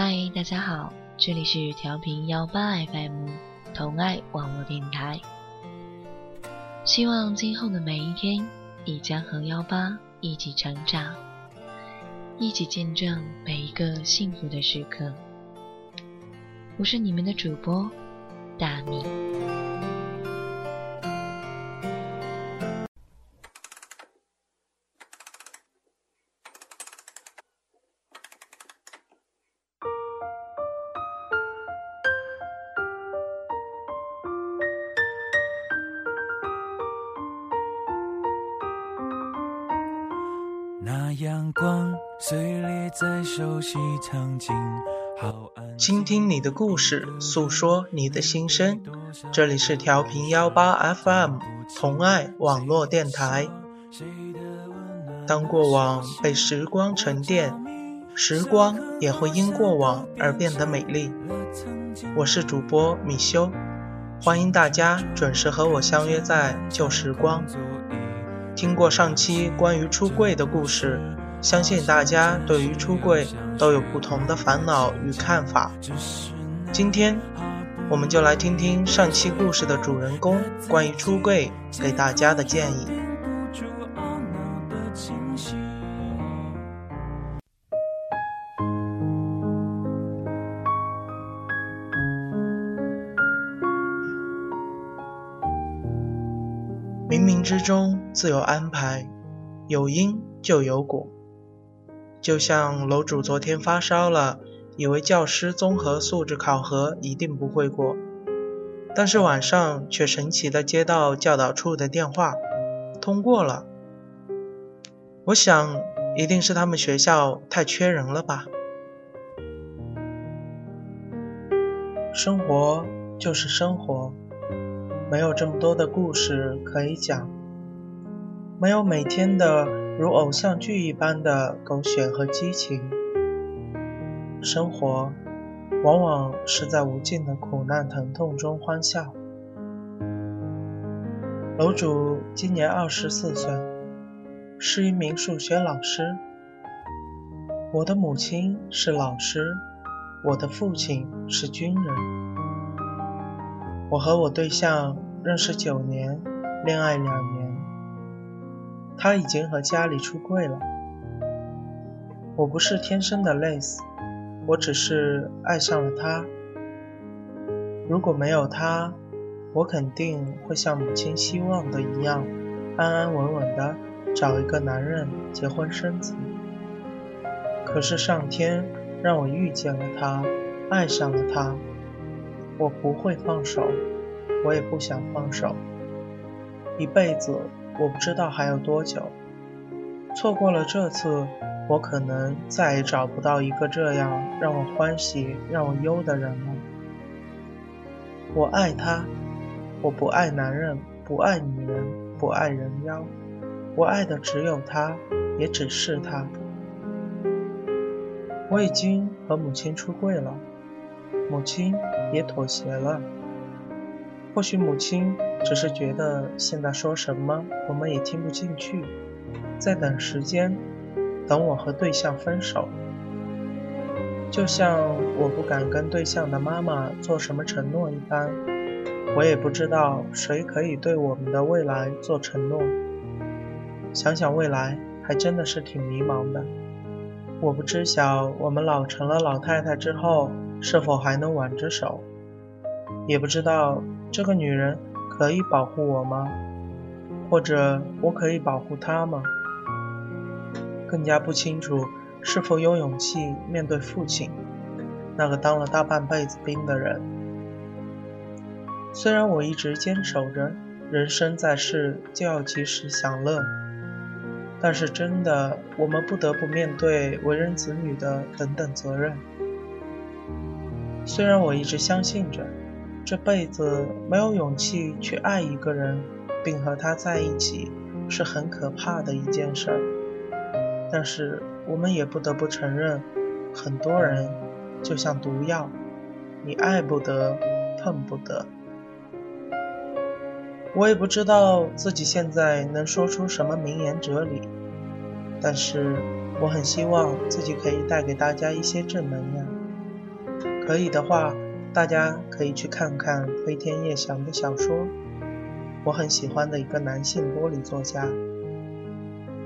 嗨，大家好，这里是调频幺八 FM 同爱网络电台。希望今后的每一天，你将和幺八一起成长，一起见证每一个幸福的时刻。我是你们的主播大米。那阳光碎裂在熟悉场景，倾听你的故事，诉说你的心声。这里是调频幺八 FM 同爱网络电台。当过往被时光沉淀，时光也会因过往而变得美丽。我是主播米修，欢迎大家准时和我相约在旧时光。听过上期关于出柜的故事，相信大家对于出柜都有不同的烦恼与看法。今天，我们就来听听上期故事的主人公关于出柜给大家的建议。冥冥之中自有安排，有因就有果。就像楼主昨天发烧了，以为教师综合素质考核一定不会过，但是晚上却神奇的接到教导处的电话，通过了。我想，一定是他们学校太缺人了吧。生活就是生活。没有这么多的故事可以讲，没有每天的如偶像剧一般的狗血和激情。生活往往是在无尽的苦难疼痛中欢笑。楼主今年二十四岁，是一名数学老师。我的母亲是老师，我的父亲是军人。我和我对象认识九年，恋爱两年，他已经和家里出柜了。我不是天生的 lace，我只是爱上了他。如果没有他，我肯定会像母亲希望的一样，安安稳稳的找一个男人结婚生子。可是上天让我遇见了他，爱上了他。我不会放手，我也不想放手。一辈子，我不知道还有多久。错过了这次，我可能再也找不到一个这样让我欢喜、让我忧的人了。我爱他，我不爱男人，不爱女人，不爱人妖。我爱的只有他，也只是他。我已经和母亲出柜了。母亲也妥协了。或许母亲只是觉得现在说什么我们也听不进去，在等时间，等我和对象分手。就像我不敢跟对象的妈妈做什么承诺一般，我也不知道谁可以对我们的未来做承诺。想想未来，还真的是挺迷茫的。我不知晓我们老成了老太太之后。是否还能挽着手？也不知道这个女人可以保护我吗？或者我可以保护她吗？更加不清楚是否有勇气面对父亲，那个当了大半辈子兵的人。虽然我一直坚守着人生在世就要及时享乐，但是真的，我们不得不面对为人子女的等等责任。虽然我一直相信着，这辈子没有勇气去爱一个人，并和他在一起，是很可怕的一件事儿。但是我们也不得不承认，很多人就像毒药，你爱不得，碰不得。我也不知道自己现在能说出什么名言哲理，但是我很希望自己可以带给大家一些正能量。可以的话，大家可以去看看飞天夜翔的小说，我很喜欢的一个男性玻璃作家。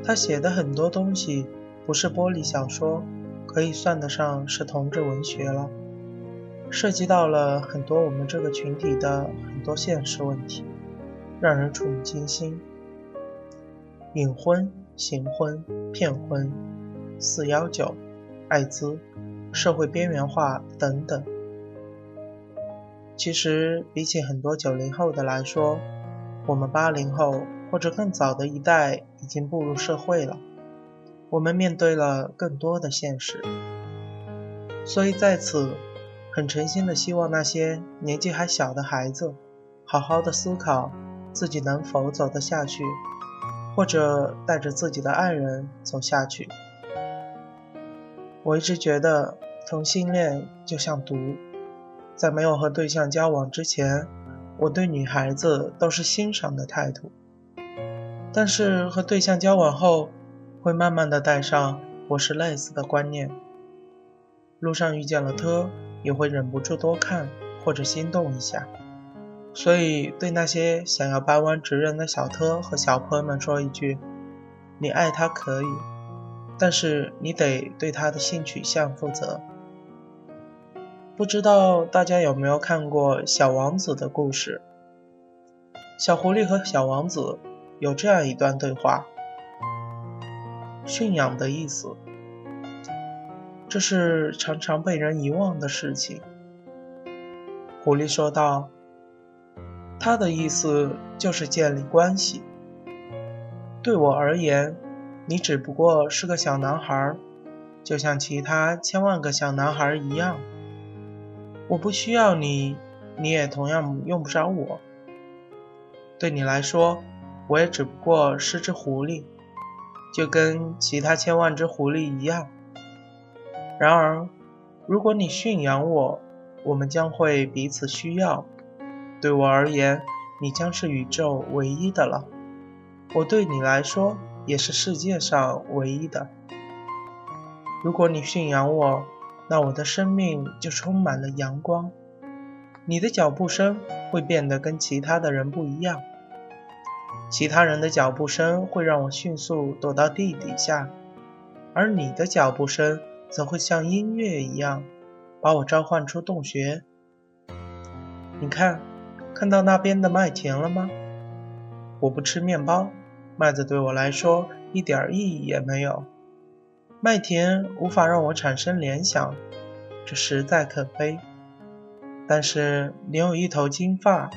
他写的很多东西不是玻璃小说，可以算得上是同志文学了，涉及到了很多我们这个群体的很多现实问题，让人触目惊心。隐婚、行婚、骗婚、四幺九、艾滋、社会边缘化等等。其实比起很多九零后的来说，我们八零后或者更早的一代已经步入社会了，我们面对了更多的现实。所以在此，很诚心的希望那些年纪还小的孩子，好好的思考自己能否走得下去。或者带着自己的爱人走下去。我一直觉得同性恋就像毒，在没有和对象交往之前，我对女孩子都是欣赏的态度。但是和对象交往后，会慢慢的带上我是类似的观念。路上遇见了他，也会忍不住多看或者心动一下。所以，对那些想要掰弯直人的小特和小朋友们说一句：你爱他可以，但是你得对他的性取向负责。不知道大家有没有看过《小王子》的故事？小狐狸和小王子有这样一段对话：驯养的意思，这是常常被人遗忘的事情。狐狸说道。他的意思就是建立关系。对我而言，你只不过是个小男孩，就像其他千万个小男孩一样。我不需要你，你也同样用不着我。对你来说，我也只不过是只狐狸，就跟其他千万只狐狸一样。然而，如果你驯养我，我们将会彼此需要。对我而言，你将是宇宙唯一的了。我对你来说，也是世界上唯一的。如果你驯养我，那我的生命就充满了阳光。你的脚步声会变得跟其他的人不一样。其他人的脚步声会让我迅速躲到地底下，而你的脚步声则会像音乐一样，把我召唤出洞穴。你看。看到那边的麦田了吗？我不吃面包，麦子对我来说一点意义也没有。麦田无法让我产生联想，这实在可悲。但是你有一头金发，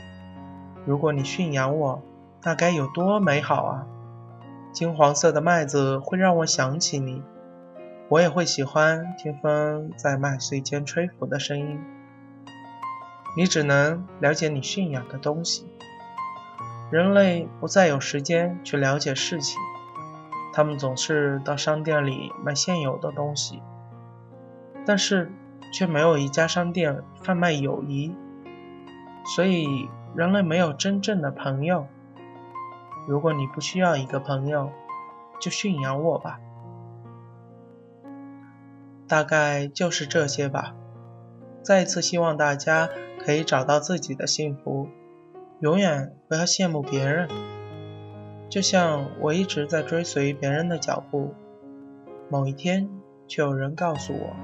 如果你驯养我，那该有多美好啊！金黄色的麦子会让我想起你，我也会喜欢听风在麦穗间吹拂的声音。你只能了解你驯养的东西。人类不再有时间去了解事情，他们总是到商店里买现有的东西，但是却没有一家商店贩卖友谊。所以，人类没有真正的朋友。如果你不需要一个朋友，就驯养我吧。大概就是这些吧。再一次希望大家。可以找到自己的幸福，永远不要羡慕别人。就像我一直在追随别人的脚步，某一天却有人告诉我，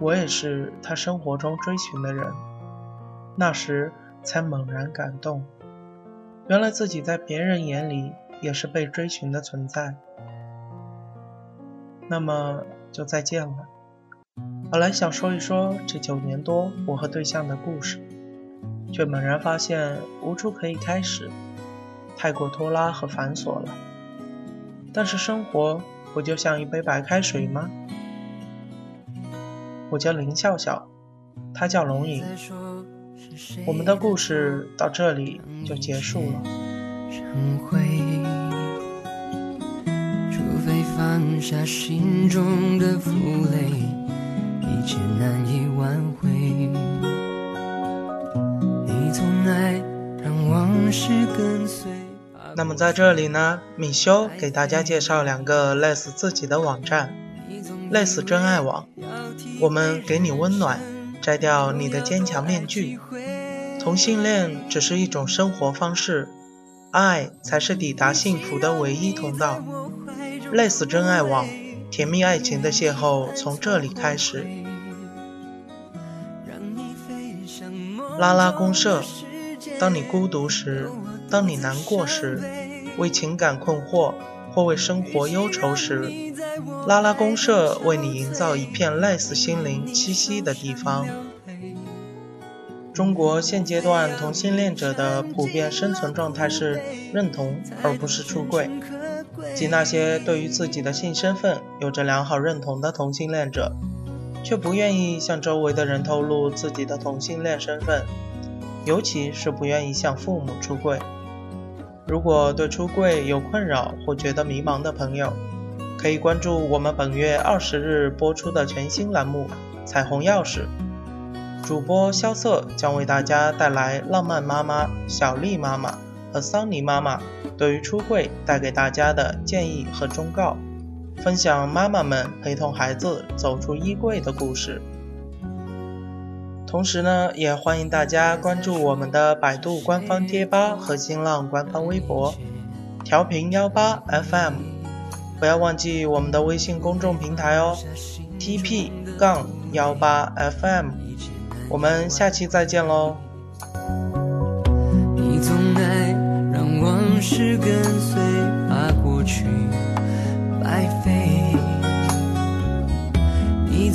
我也是他生活中追寻的人。那时才猛然感动，原来自己在别人眼里也是被追寻的存在。那么就再见了。本来想说一说这九年多我和对象的故事，却猛然发现无处可以开始，太过拖拉和繁琐了。但是生活不就像一杯白开水吗？我叫林笑笑，他叫龙影。我们的故事到这里就结束了。除非放下心中的负累。一切难以挽回。你总爱让往事跟随。那么在这里呢，米修给大家介绍两个类似自己的网站，类似真爱网。我们给你温暖，摘掉你的坚强面具。同性恋只是一种生活方式，爱才是抵达幸福的唯一通道。类似真爱网，甜蜜爱情的邂逅从这里开始。拉拉公社，当你孤独时，当你难过时，为情感困惑或为生活忧愁时，拉拉公社为你营造一片类似心灵栖息的地方。中国现阶段同性恋者的普遍生存状态是认同，而不是出柜，即那些对于自己的性身份有着良好认同的同性恋者，却不愿意向周围的人透露自己的同性恋身份，尤其是不愿意向父母出柜。如果对出柜有困扰或觉得迷茫的朋友，可以关注我们本月二十日播出的全新栏目《彩虹钥匙》。主播萧瑟将为大家带来浪漫妈妈小丽妈妈和桑尼妈妈对于出柜带给大家的建议和忠告，分享妈妈们陪同孩子走出衣柜的故事。同时呢，也欢迎大家关注我们的百度官方贴吧和新浪官方微博调频幺八 FM，不要忘记我们的微信公众平台哦，TP 杠幺八 FM。我们下期再见喽你总爱让往事跟随把过去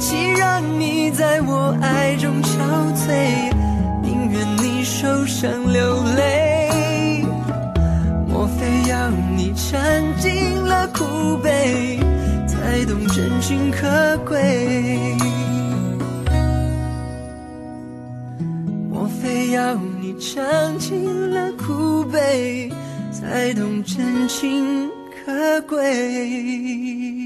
与其让你在我爱中憔悴，宁愿你受伤流泪。莫非要你尝尽了苦悲，才懂真情可贵？莫非要你尝尽了？苦悲，才懂真情可贵。